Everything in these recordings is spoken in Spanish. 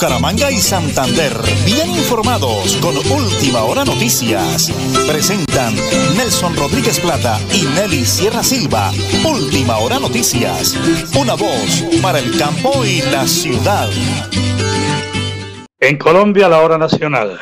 Bucaramanga y Santander, bien informados con Última Hora Noticias. Presentan Nelson Rodríguez Plata y Nelly Sierra Silva. Última Hora Noticias. Una voz para el campo y la ciudad. En Colombia, la hora nacional.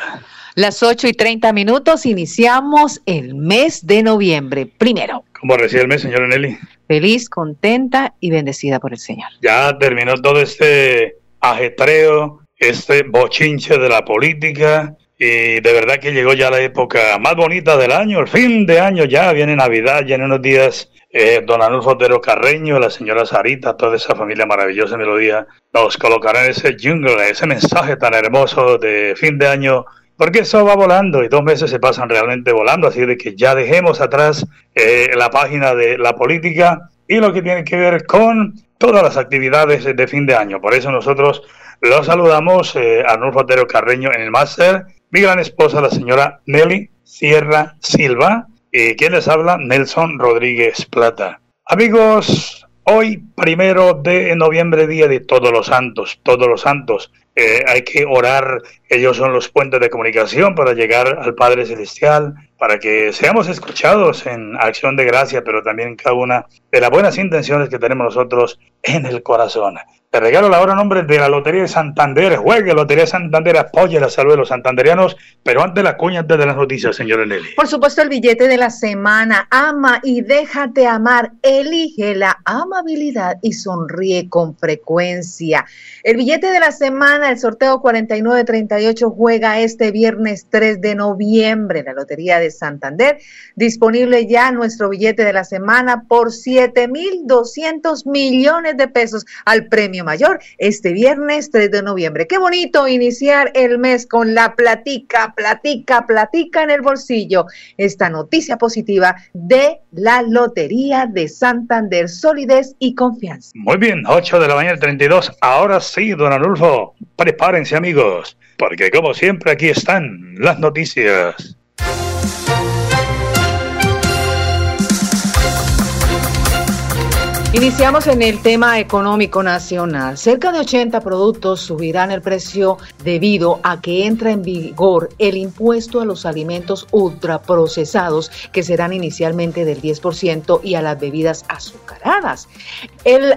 Las 8 y 30 minutos iniciamos el mes de noviembre. Primero. ¿Cómo recibe el mes, señora Nelly? Feliz, contenta y bendecida por el Señor. Ya terminó todo este ajetreo, este bochinche de la política y de verdad que llegó ya la época más bonita del año, el fin de año ya, viene Navidad, ya en unos días eh, don Anulfo Otero Carreño, la señora Sarita, toda esa familia maravillosa melodía, nos colocarán ese jingle, ese mensaje tan hermoso de fin de año, porque eso va volando y dos meses se pasan realmente volando, así de que ya dejemos atrás eh, la página de la política y lo que tiene que ver con todas las actividades de fin de año. Por eso nosotros los saludamos eh, Arnulfo Otero Carreño en el máster, mi gran esposa, la señora Nelly Sierra Silva, y quien les habla, Nelson Rodríguez Plata. Amigos, hoy primero de noviembre, día de todos los santos, todos los santos. Eh, hay que orar, ellos son los puentes de comunicación para llegar al Padre Celestial, para que seamos escuchados en acción de gracia, pero también cada una de las buenas intenciones que tenemos nosotros en el corazón. Te regalo la hora nombre de la Lotería de Santander. Juegue Lotería de Santander, apoye la salud de los santanderianos. Pero antes la cuña, antes de las noticias, señor Nelly. Por supuesto, el billete de la semana. Ama y déjate amar. Elige la amabilidad y sonríe con frecuencia. El billete de la semana, el sorteo 4938, juega este viernes 3 de noviembre. La Lotería de Santander. Disponible ya nuestro billete de la semana por 7.200 millones de pesos al premio mayor este viernes 3 de noviembre. Qué bonito iniciar el mes con la platica, platica, platica en el bolsillo. Esta noticia positiva de la Lotería de Santander, solidez y confianza. Muy bien, 8 de la mañana 32. Ahora sí, don Anulfo, prepárense amigos, porque como siempre aquí están las noticias. Iniciamos en el tema económico nacional. Cerca de 80 productos subirán el precio debido a que entra en vigor el impuesto a los alimentos ultraprocesados que serán inicialmente del 10% y a las bebidas azucaradas.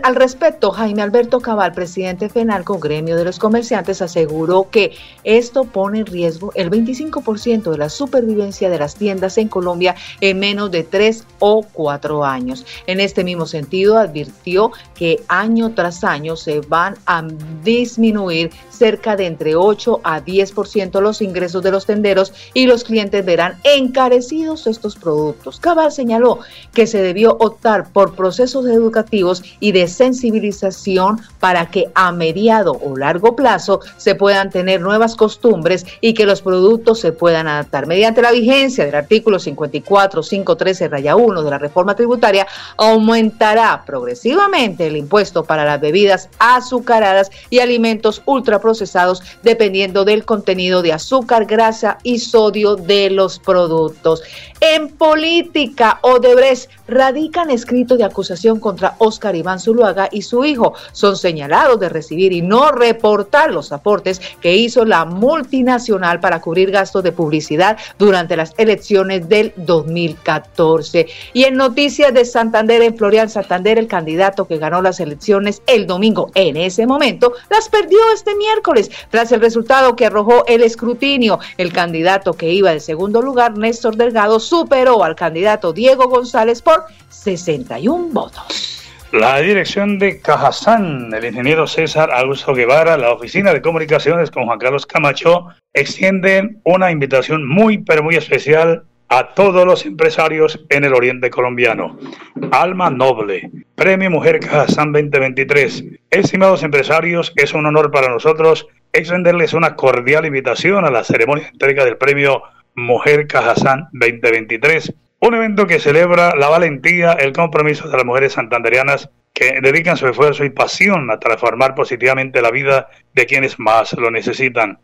Al respecto, Jaime Alberto Cabal, presidente FENALCO, gremio de los comerciantes, aseguró que esto pone en riesgo el 25% de la supervivencia de las tiendas en Colombia en menos de tres o cuatro años. En este mismo sentido, advirtió que año tras año se van a disminuir cerca de entre 8 a 10% los ingresos de los tenderos y los clientes verán encarecidos estos productos. Cabal señaló que se debió optar por procesos educativos y de sensibilización para que a mediado o largo plazo se puedan tener nuevas costumbres y que los productos se puedan adaptar. Mediante la vigencia del artículo 54, 513, raya 1 de la reforma tributaria, aumentará progresivamente el impuesto para las bebidas azucaradas y alimentos ultraprocesados dependiendo del contenido de azúcar, grasa y sodio de los productos. En política, Odebrecht radican escrito de acusación contra Oscar Iván Zuluaga y su hijo. Son señalados de recibir y no reportar los aportes que hizo la multinacional para cubrir gastos de publicidad durante las elecciones del 2014. Y en noticias de Santander, en Florian Santander, el candidato que ganó las elecciones el domingo en ese momento, las perdió este miércoles tras el resultado que arrojó el escrutinio. El candidato que iba en segundo lugar, Néstor Delgado, superó al candidato Diego González por 61 votos. La dirección de Cajazán, el ingeniero César Augusto Guevara, la oficina de comunicaciones con Juan Carlos Camacho, extienden una invitación muy, pero muy especial a todos los empresarios en el oriente colombiano. Alma Noble, Premio Mujer Cajazán 2023. Estimados empresarios, es un honor para nosotros extenderles una cordial invitación a la ceremonia de entrega del Premio Mujer Cajazán 2023. Un evento que celebra la valentía, el compromiso de las mujeres santanderianas que dedican su esfuerzo y pasión a transformar positivamente la vida de quienes más lo necesitan.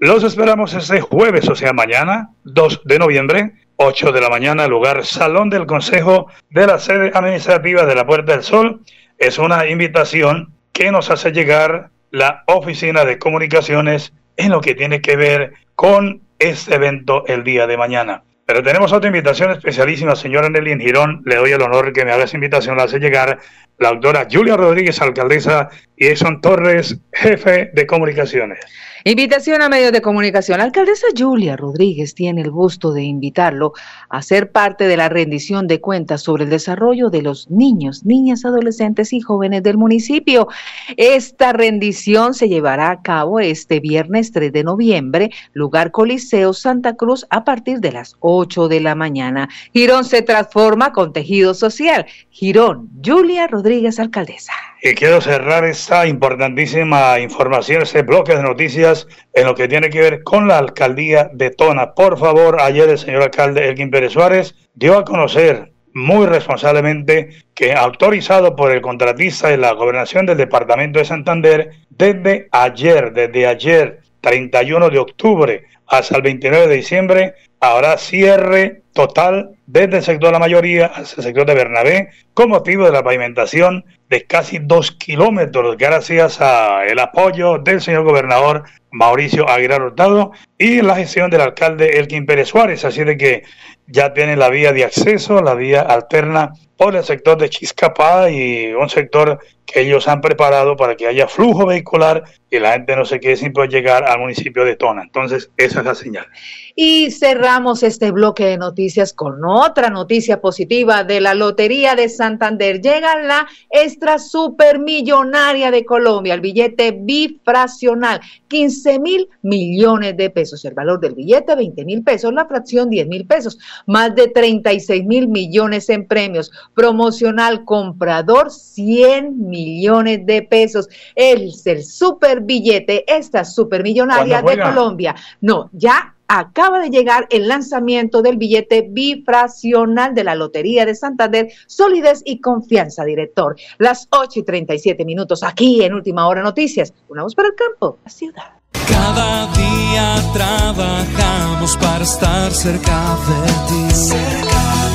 Los esperamos este jueves, o sea, mañana, 2 de noviembre, 8 de la mañana, lugar Salón del Consejo de la sede administrativa de la Puerta del Sol. Es una invitación que nos hace llegar la Oficina de Comunicaciones en lo que tiene que ver con este evento el día de mañana. Pero tenemos otra invitación especialísima, señora Nelly Girón. Le doy el honor que me haga esa invitación. La hace llegar la doctora Julia Rodríguez, alcaldesa, y Edson Torres, jefe de comunicaciones. Invitación a medios de comunicación. Alcaldesa Julia Rodríguez tiene el gusto de invitarlo a ser parte de la rendición de cuentas sobre el desarrollo de los niños, niñas, adolescentes y jóvenes del municipio. Esta rendición se llevará a cabo este viernes 3 de noviembre, lugar Coliseo Santa Cruz, a partir de las 8 de la mañana. Girón se transforma con tejido social. Girón, Julia Rodríguez, alcaldesa. Y quiero cerrar esta importantísima información, este bloque de noticias en lo que tiene que ver con la alcaldía de Tona. Por favor, ayer el señor alcalde Elkin Pérez Suárez dio a conocer muy responsablemente que autorizado por el contratista de la gobernación del departamento de Santander desde ayer, desde ayer 31 de octubre hasta el 29 de diciembre, habrá cierre total desde el sector de la mayoría hasta el sector de Bernabé con motivo de la pavimentación de casi dos kilómetros gracias al apoyo del señor gobernador Mauricio Aguilar Hurtado y la gestión del alcalde Elkin Pérez Suárez. Así de que ya tienen la vía de acceso, la vía alterna por el sector de Chiscapá y un sector que ellos han preparado para que haya flujo vehicular y la gente no se quede sin poder llegar al municipio de Tona. Entonces, esa es la señal. Y cerramos este bloque de noticias con otra noticia positiva de la Lotería de Santander. Llega la extra supermillonaria de Colombia, el billete bifraccional, 15 mil millones de pesos. El valor del billete, 20 mil pesos, la fracción, 10 mil pesos. Más de 36 mil millones en premios. Promocional comprador, 100 millones de pesos. Es el super billete, esta supermillonaria de Colombia. No, ya acaba de llegar el lanzamiento del billete bifraccional de la Lotería de Santander, solidez y confianza, director. Las 8 y 37 minutos aquí en Última Hora Noticias. Una voz para el campo, la ciudad. Cada día trabajamos para estar cerca de ti.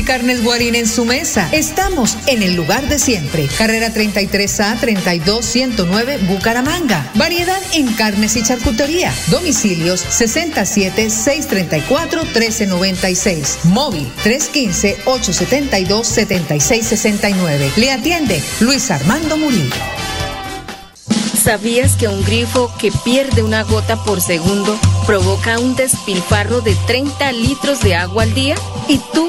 Multicarnes Guarín en su mesa. Estamos en el lugar de siempre. Carrera 33A 32109 Bucaramanga. Variedad en carnes y charcutería. Domicilios 67 634 1396. Móvil 315 872 7669. Le atiende Luis Armando Murillo. ¿Sabías que un grifo que pierde una gota por segundo provoca un despilfarro de 30 litros de agua al día? ¿Y tú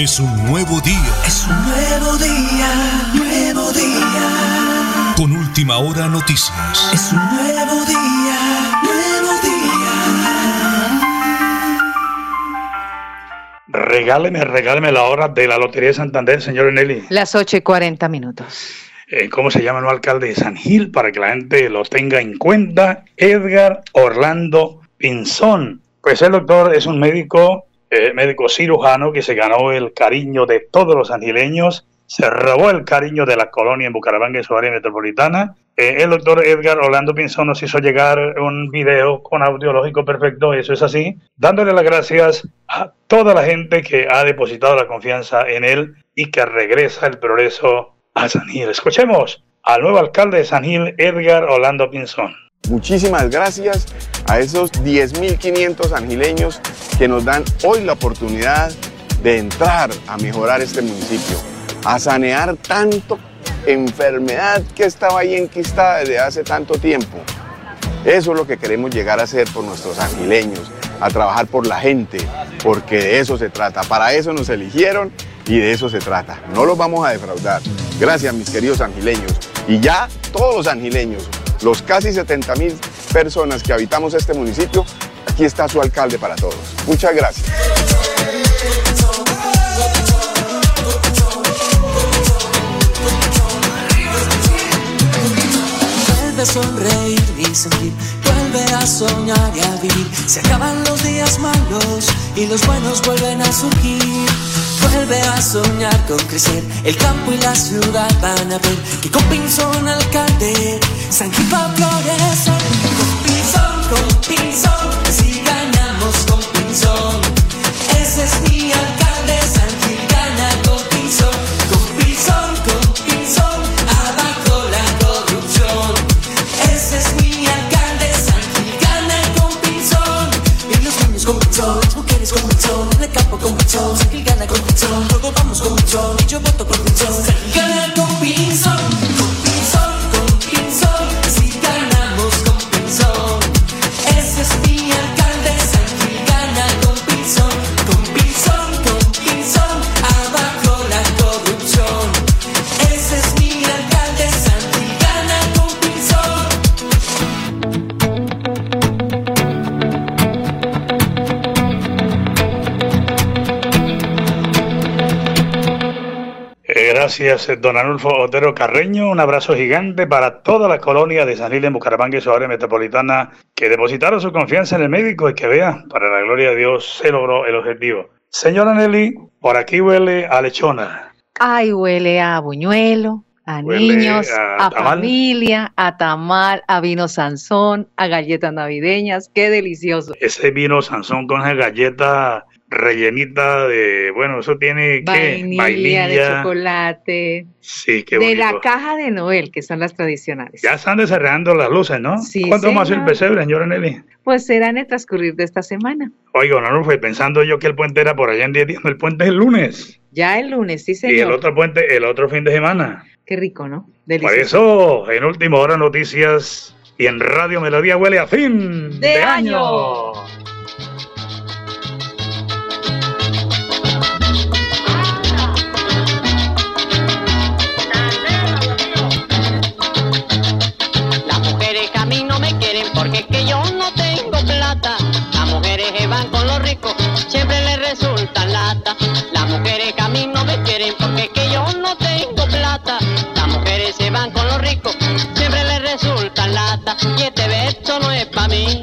Es un nuevo día. Es un nuevo día, nuevo día. Con última hora noticias. Es un nuevo día, nuevo día. Regáleme, regáleme la hora de la Lotería de Santander, señor Nelly. Las 8 y 40 minutos. Eh, ¿Cómo se llama el alcalde de San Gil? Para que la gente lo tenga en cuenta. Edgar Orlando Pinzón. Pues el doctor es un médico eh, médico cirujano que se ganó el cariño de todos los angileños, se robó el cariño de la colonia en Bucaramanga en su área metropolitana. Eh, el doctor Edgar Orlando Pinzón nos hizo llegar un video con audiológico perfecto, eso es así, dándole las gracias a toda la gente que ha depositado la confianza en él y que regresa el progreso a San Gil. Escuchemos al nuevo alcalde de San Gil, Edgar Orlando Pinzón. Muchísimas gracias a esos 10.500 angileños que nos dan hoy la oportunidad de entrar a mejorar este municipio, a sanear tanto enfermedad que estaba ahí enquistada desde hace tanto tiempo. Eso es lo que queremos llegar a hacer por nuestros angileños, a trabajar por la gente, porque de eso se trata. Para eso nos eligieron y de eso se trata. No los vamos a defraudar. Gracias, mis queridos angileños. Y ya todos los angileños, los casi 70 mil personas que habitamos este municipio, aquí está su alcalde para todos. Muchas gracias. Vuelve a sonreír y sentir, vuelve a soñar y a vivir. Se acaban los días malos y los buenos vuelven a surgir. Vuelve a soñar con crecer, el campo y la ciudad van a ver que con Pinzón alcalde, San va a florecer. Con Pinzón, con Pinzón, si ganamos con Pinzón. Ese es mi yo voto Gracias, eh, don Anulfo Otero Carreño. Un abrazo gigante para toda la colonia de San Gil en Bucaramanga y su área metropolitana que depositaron su confianza en el médico y que vea, para la gloria de Dios, se logró el objetivo. Señora Nelly, por aquí huele a lechona. Ay, huele a buñuelo, a Huele niños, a familia, a tamal, a vino Sansón, a galletas navideñas. Qué delicioso. Ese vino Sansón con esa galleta rellenita de, bueno, eso tiene ¿qué? Vainilla, de chocolate, Sí, qué de bonito. la caja de Noel, que son las tradicionales. Ya están desarreando las luces, ¿no? Sí, ¿Cuánto más el señor. pesebre, señora Nelly? Pues será en el transcurrir de esta semana. Oiga, don Anulfo, y pensando yo que el puente era por allá en 10 días, el puente es el lunes. Ya el lunes, sí, Y el señor. otro puente, el otro fin de semana. Qué rico, ¿no? Por Delicioso. eso, en última hora noticias y en Radio Melodía huele a fin De año. Las porque es que yo no tengo plata. Las mujeres que van con los ricos siempre les resultan lata. Las mujeres que a mí no me quieren porque es que yo no tengo plata. Las mujeres se van con los ricos siempre les resultan lata. Y este verso no es para mí.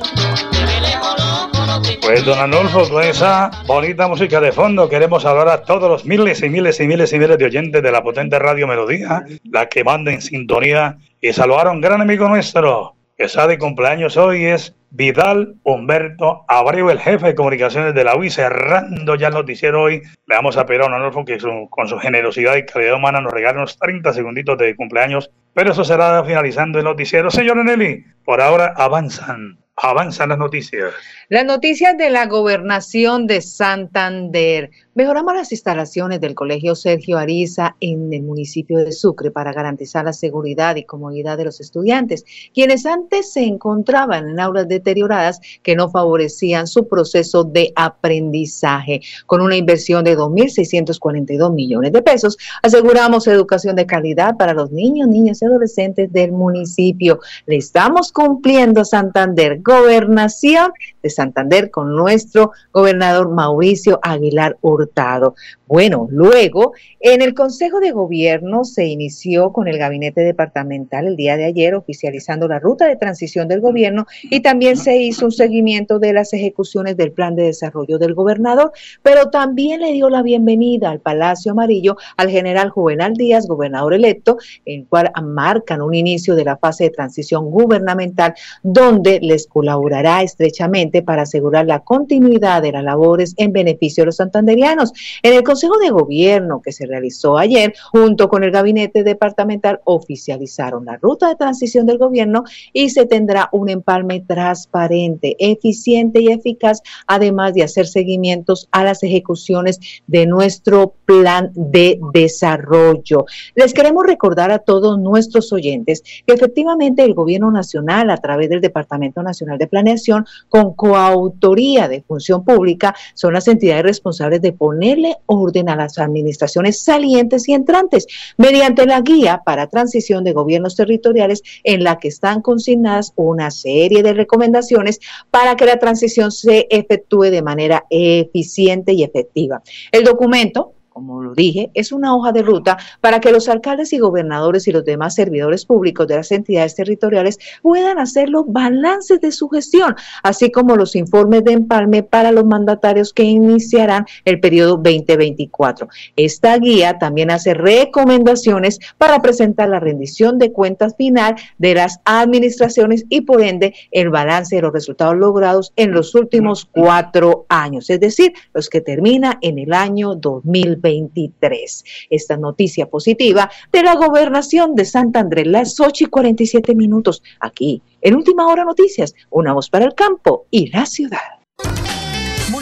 Pues don Anulfo, con esa bonita música de fondo, queremos hablar a todos los miles y miles y miles y miles de oyentes de la potente Radio Melodía, la que manda en sintonía, y saludar a un gran amigo nuestro, está de cumpleaños hoy, es Vidal Humberto Abreu, el jefe de comunicaciones de la UI, cerrando ya el noticiero hoy. Le vamos a pedir a don Anulfo que con su generosidad y calidad humana nos regale unos 30 segunditos de cumpleaños, pero eso será finalizando el noticiero. Señor Nelly, por ahora avanzan avanzan las noticias. Las noticias de la gobernación de Santander. Mejoramos las instalaciones del Colegio Sergio Ariza en el municipio de Sucre para garantizar la seguridad y comodidad de los estudiantes, quienes antes se encontraban en aulas deterioradas que no favorecían su proceso de aprendizaje. Con una inversión de 2.642 millones de pesos, aseguramos educación de calidad para los niños, niñas y adolescentes del municipio. Le estamos cumpliendo Santander, gobernación de Santander con nuestro gobernador Mauricio Aguilar Hurtado. Bueno, luego en el Consejo de Gobierno se inició con el gabinete departamental el día de ayer oficializando la ruta de transición del gobierno y también se hizo un seguimiento de las ejecuciones del plan de desarrollo del gobernador, pero también le dio la bienvenida al Palacio Amarillo al general Juvenal Díaz, gobernador electo, en cual marcan un inicio de la fase de transición gubernamental donde les colaborará estrechamente para asegurar la continuidad de las labores en beneficio de los santanderianos. En el Consejo de Gobierno que se realizó ayer, junto con el gabinete departamental, oficializaron la ruta de transición del gobierno y se tendrá un empalme transparente, eficiente y eficaz, además de hacer seguimientos a las ejecuciones de nuestro plan de desarrollo. Les queremos recordar a todos nuestros oyentes que efectivamente el gobierno nacional, a través del Departamento Nacional de Planeación, con coautoría de función pública, son las entidades responsables de ponerle orden a las administraciones salientes y entrantes mediante la guía para transición de gobiernos territoriales en la que están consignadas una serie de recomendaciones para que la transición se efectúe de manera eficiente y efectiva. El documento como lo dije, es una hoja de ruta para que los alcaldes y gobernadores y los demás servidores públicos de las entidades territoriales puedan hacer los balances de su gestión, así como los informes de empalme para los mandatarios que iniciarán el periodo 2024. Esta guía también hace recomendaciones para presentar la rendición de cuentas final de las administraciones y por ende el balance de los resultados logrados en los últimos cuatro años, es decir, los que termina en el año 2020. Esta noticia positiva de la gobernación de Santander, las 8 y 47 minutos, aquí en Última Hora Noticias, una voz para el campo y la ciudad.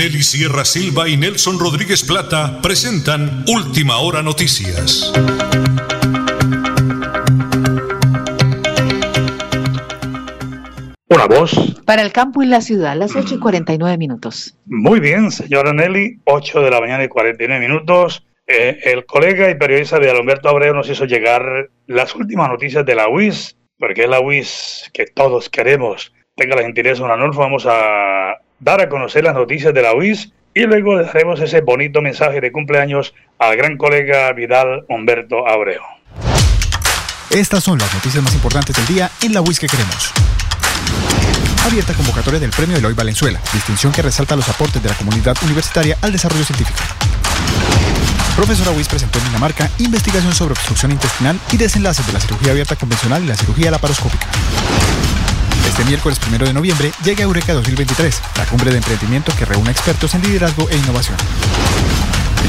Nelly Sierra Silva y Nelson Rodríguez Plata presentan Última Hora Noticias. Una voz. Para el campo y la ciudad, las 8 y 49 minutos. Muy bien, señora Nelly, 8 de la mañana y 49 minutos. Eh, el colega y periodista de Alberto Abreu nos hizo llegar las últimas noticias de la UIS, porque es la UIS que todos queremos. Tenga la gentileza, don Anulfo, vamos a dar a conocer las noticias de la UIS y luego daremos ese bonito mensaje de cumpleaños al gran colega Vidal Humberto Abreu. Estas son las noticias más importantes del día en la UIS que queremos. Abierta convocatoria del Premio Eloy Valenzuela, distinción que resalta los aportes de la comunidad universitaria al desarrollo científico. Profesora Weiss presentó en Dinamarca investigación sobre obstrucción intestinal y desenlaces de la cirugía abierta convencional y la cirugía laparoscópica. Este miércoles 1 de noviembre llega Eureka 2023, la cumbre de emprendimiento que reúne expertos en liderazgo e innovación.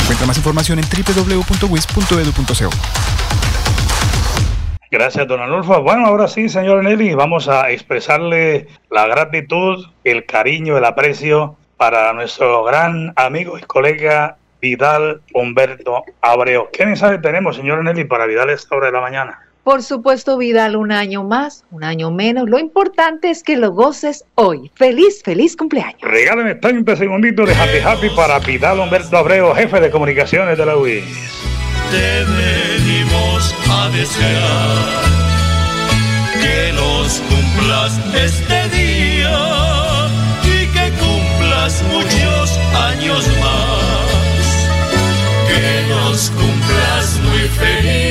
Encuentra más información en www.wis.edu.co. Gracias, don Anulfo. Bueno, ahora sí, señor Nelly, vamos a expresarle la gratitud, el cariño, el aprecio para nuestro gran amigo y colega Vidal Humberto Abreu. ¿Qué mensaje tenemos, señor Nelly, para Vidal a esta hora de la mañana? Por supuesto, Vidal, un año más, un año menos. Lo importante es que lo goces hoy. Feliz, feliz cumpleaños. Regálame 30 segunditos de Happy Happy para Vidal Humberto Abreu, jefe de comunicaciones de la UIS te venimos a desear que los cumplas este día y que cumplas muchos años más, que los cumplas muy feliz,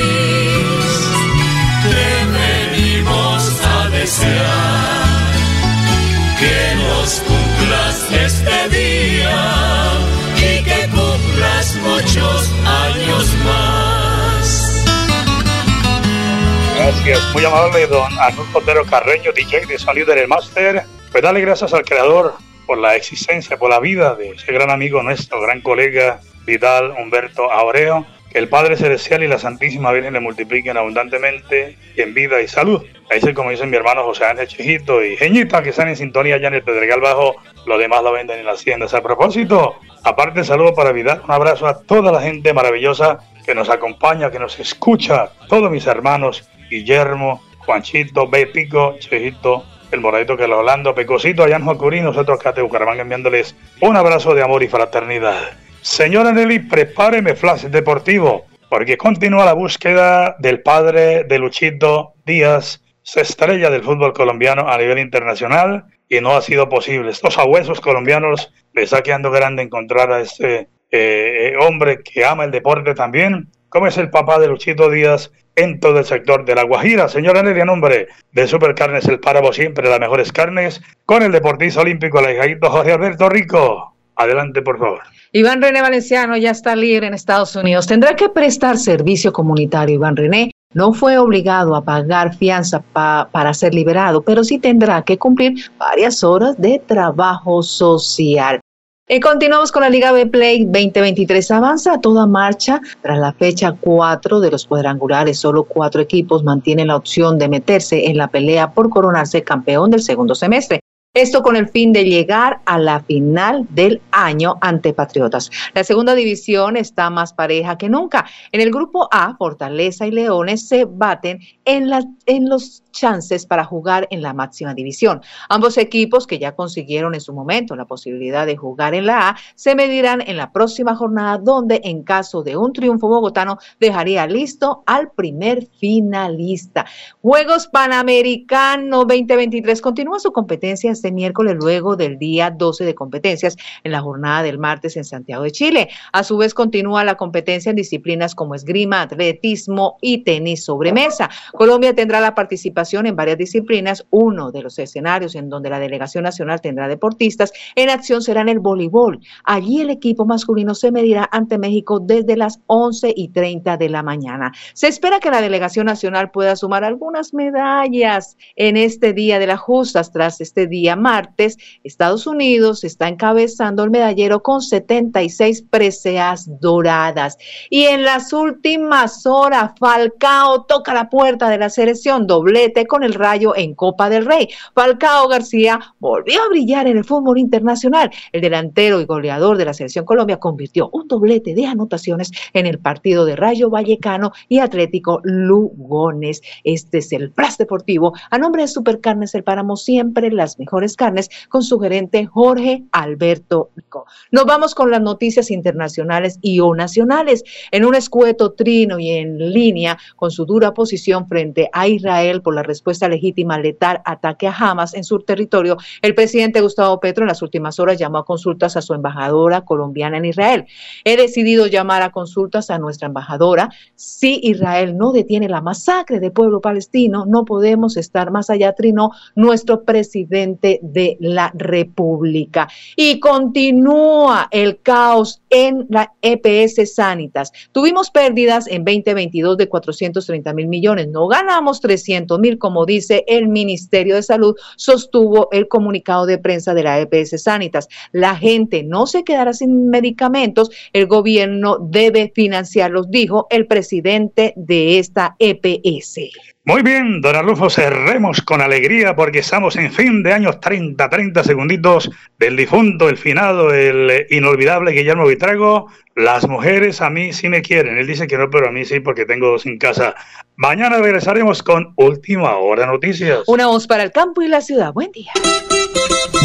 Gracias, muy amable don Arnulfo Cotero Carreño, DJ de Sonido del Máster. Pues dale gracias al Creador por la existencia, por la vida de ese gran amigo nuestro, gran colega Vidal Humberto Aureo. Que el Padre Celestial y la Santísima Virgen le multipliquen abundantemente en vida y salud. Ahí es como dice mi hermano José Ángel Chejito y Geñita, que están en sintonía allá en el Pedregal Bajo. Lo demás lo venden en las tiendas. A propósito, aparte, saludo para Vidal. Un abrazo a toda la gente maravillosa que nos acompaña, que nos escucha. Todos mis hermanos, Guillermo, Juanchito, Bepico, Chejito, el moradito que lo hablando, Pecosito, allá en Jocurí, nosotros acá de Bucaramanga enviándoles un abrazo de amor y fraternidad. Señora Nelly, prepáreme Flash Deportivo, porque continúa la búsqueda del padre de Luchito Díaz, estrella del fútbol colombiano a nivel internacional, y no ha sido posible. Estos abuesos colombianos les está quedando grande encontrar a este eh, hombre que ama el deporte también, como es el papá de Luchito Díaz en todo el sector de La Guajira. Señora en nombre de Supercarnes El Páramo, siempre las mejores carnes, con el deportista olímpico, el hijadito Jorge Alberto Rico. Adelante, por favor. Iván René Valenciano ya está libre en Estados Unidos. Tendrá que prestar servicio comunitario. Iván René no fue obligado a pagar fianza para ser liberado, pero sí tendrá que cumplir varias horas de trabajo social. Y continuamos con la Liga B Play 2023. Avanza a toda marcha tras la fecha 4 de los cuadrangulares. Solo cuatro equipos mantienen la opción de meterse en la pelea por coronarse campeón del segundo semestre. Esto con el fin de llegar a la final del año ante Patriotas. La segunda división está más pareja que nunca. En el grupo A, Fortaleza y Leones se baten en, la, los chances para jugar en la máxima división. Ambos equipos que ya consiguieron en su momento la posibilidad de jugar en la A se medirán en la próxima jornada donde en caso de un triunfo bogotano dejaría listo al primer finalista. Juegos Panamericanos 2023 continúa su competencia este miércoles luego del día 12 de competencias en la jornada del martes en Santiago de Chile. A su vez continúa la competencia en disciplinas como esgrima, atletismo y tenis sobre mesa. Colombia tendrá la participación en varias disciplinas. Uno de los escenarios en donde la delegación nacional tendrá deportistas en acción será en el voleibol. Allí el equipo masculino se medirá ante México desde las 11 y 30 de la mañana. Se espera que la delegación nacional pueda sumar algunas medallas en este Día de las Justas tras este día martes, Estados Unidos está encabezando el medallero con 76 preseas doradas. Y en las últimas horas, Falcao toca la puerta de la selección, doblete con el rayo en Copa del Rey. Falcao García volvió a brillar en el fútbol internacional. El delantero y goleador de la selección Colombia convirtió un doblete de anotaciones en el partido de Rayo Vallecano y Atlético Lugones. Este es el Flash Deportivo. A nombre de Supercarnes El Páramo, siempre las mejores carnes, con su gerente Jorge Alberto Rico. Nos vamos con las noticias internacionales y o nacionales. En un escueto trino y en línea con su dura posición frente a Israel por la respuesta legítima al letal ataque a Hamas en su territorio, el presidente Gustavo Petro en las últimas horas llamó a consultas a su embajadora colombiana en Israel. He decidido llamar a consultas a nuestra embajadora. Si Israel no detiene la masacre del pueblo palestino, no podemos estar más allá, trinó nuestro presidente de la República. Y continúa el caos en la EPS Sanitas. Tuvimos pérdidas en 2022 de 430 mil millones. No ganamos 300 mil, como dice el Ministerio de Salud, sostuvo el comunicado de prensa de la EPS Sanitas. La gente no se quedará sin medicamentos. El gobierno debe financiarlos, dijo el presidente de esta EPS. Muy bien, don Arnulfo, cerremos con alegría porque estamos en fin de años 30, 30 segunditos del difunto, el finado, el inolvidable Guillermo Vitrago. Las mujeres a mí sí me quieren. Él dice que no, pero a mí sí porque tengo dos en casa. Mañana regresaremos con Última Hora Noticias. Una voz para el campo y la ciudad. Buen día.